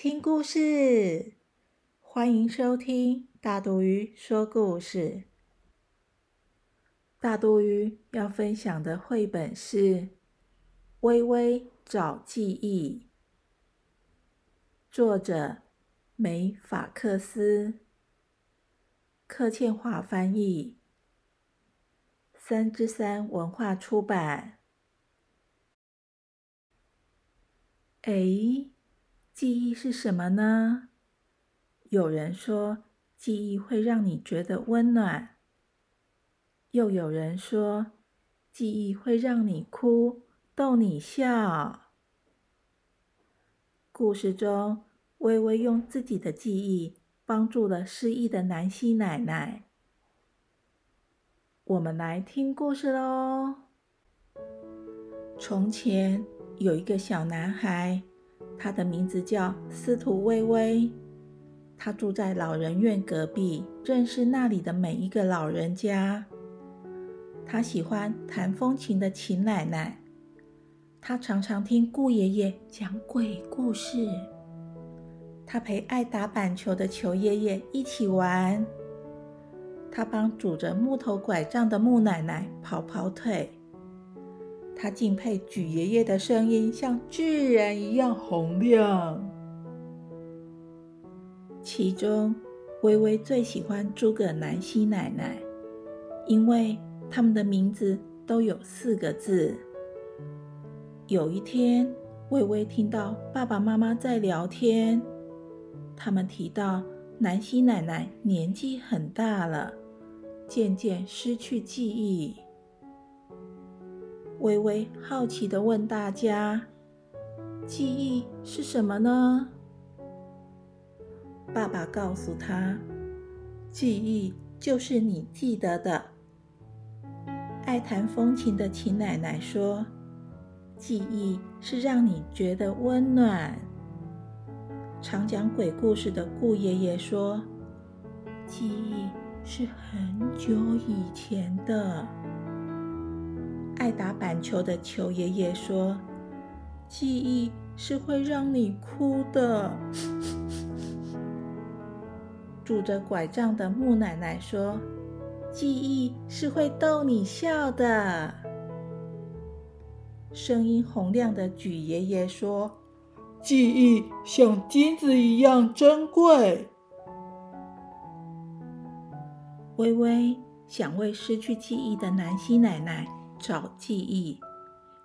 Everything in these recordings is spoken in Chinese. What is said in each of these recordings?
听故事！欢迎收听大肚鱼说故事。大肚鱼要分享的绘本是《微微找记忆》，作者梅法克斯，柯倩华翻译，三之三文化出版。哎，记忆是什么呢？有人说，记忆会让你觉得温暖；又有人说，记忆会让你哭，逗你笑。故事中，微微用自己的记忆帮助了失忆的南希奶奶。我们来听故事喽。从前。有一个小男孩，他的名字叫司徒微微。他住在老人院隔壁，认识那里的每一个老人家。他喜欢弹风琴的秦奶奶，他常常听顾爷爷讲鬼故事。他陪爱打板球的球爷爷一起玩。他帮拄着木头拐杖的木奶奶跑跑腿。他敬佩举爷爷的声音像巨人一样洪亮。其中，微微最喜欢诸葛南希奶奶，因为他们的名字都有四个字。有一天，微微听到爸爸妈妈在聊天，他们提到南希奶奶年纪很大了，渐渐失去记忆。微微好奇的问大家：“记忆是什么呢？”爸爸告诉他：“记忆就是你记得的。”爱弹风琴的秦奶奶说：“记忆是让你觉得温暖。”常讲鬼故事的顾爷爷说：“记忆是很久以前的。”爱打板球的球爷爷说：“记忆是会让你哭的。”拄着拐杖的木奶奶说：“记忆是会逗你笑的。”声音洪亮的举爷爷说：“记忆像金子一样珍贵。”微微想为失去记忆的南希奶奶。找记忆，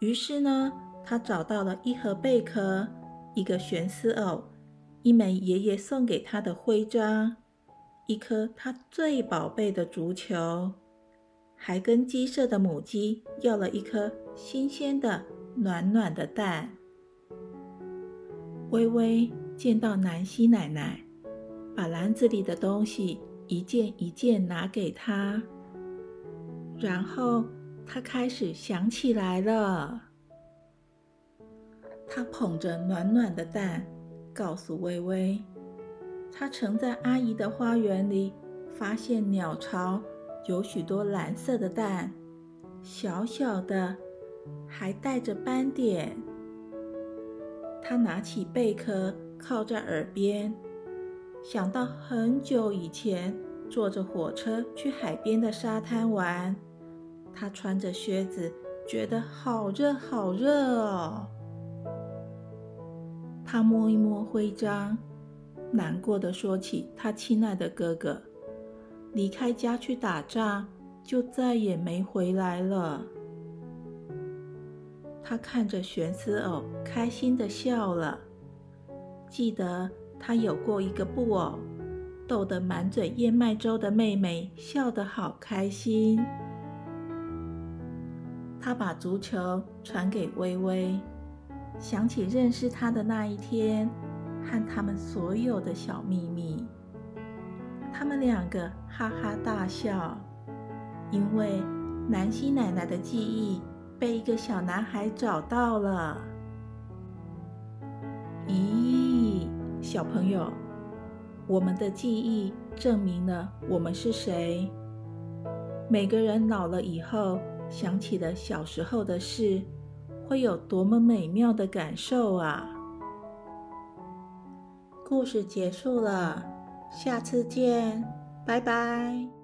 于是呢，他找到了一盒贝壳、一个悬丝偶、一枚爷爷送给他的徽章、一颗他最宝贝的足球，还跟鸡舍的母鸡要了一颗新鲜的、暖暖的蛋。微微见到南希奶奶，把篮子里的东西一件一件拿给他，然后。他开始想起来了。他捧着暖暖的蛋，告诉微微，他曾在阿姨的花园里发现鸟巢有许多蓝色的蛋，小小的，还带着斑点。他拿起贝壳靠在耳边，想到很久以前坐着火车去海边的沙滩玩。他穿着靴子，觉得好热，好热哦。他摸一摸徽章，难过的说起他亲爱的哥哥，离开家去打仗，就再也没回来了。他看着悬丝偶，开心的笑了。记得他有过一个布偶，逗得满嘴燕麦粥的妹妹笑得好开心。他把足球传给微微，想起认识他的那一天，和他们所有的小秘密。他们两个哈哈大笑，因为南希奶奶的记忆被一个小男孩找到了。咦，小朋友，我们的记忆证明了我们是谁？每个人老了以后，想起了小时候的事，会有多么美妙的感受啊！故事结束了，下次见，拜拜。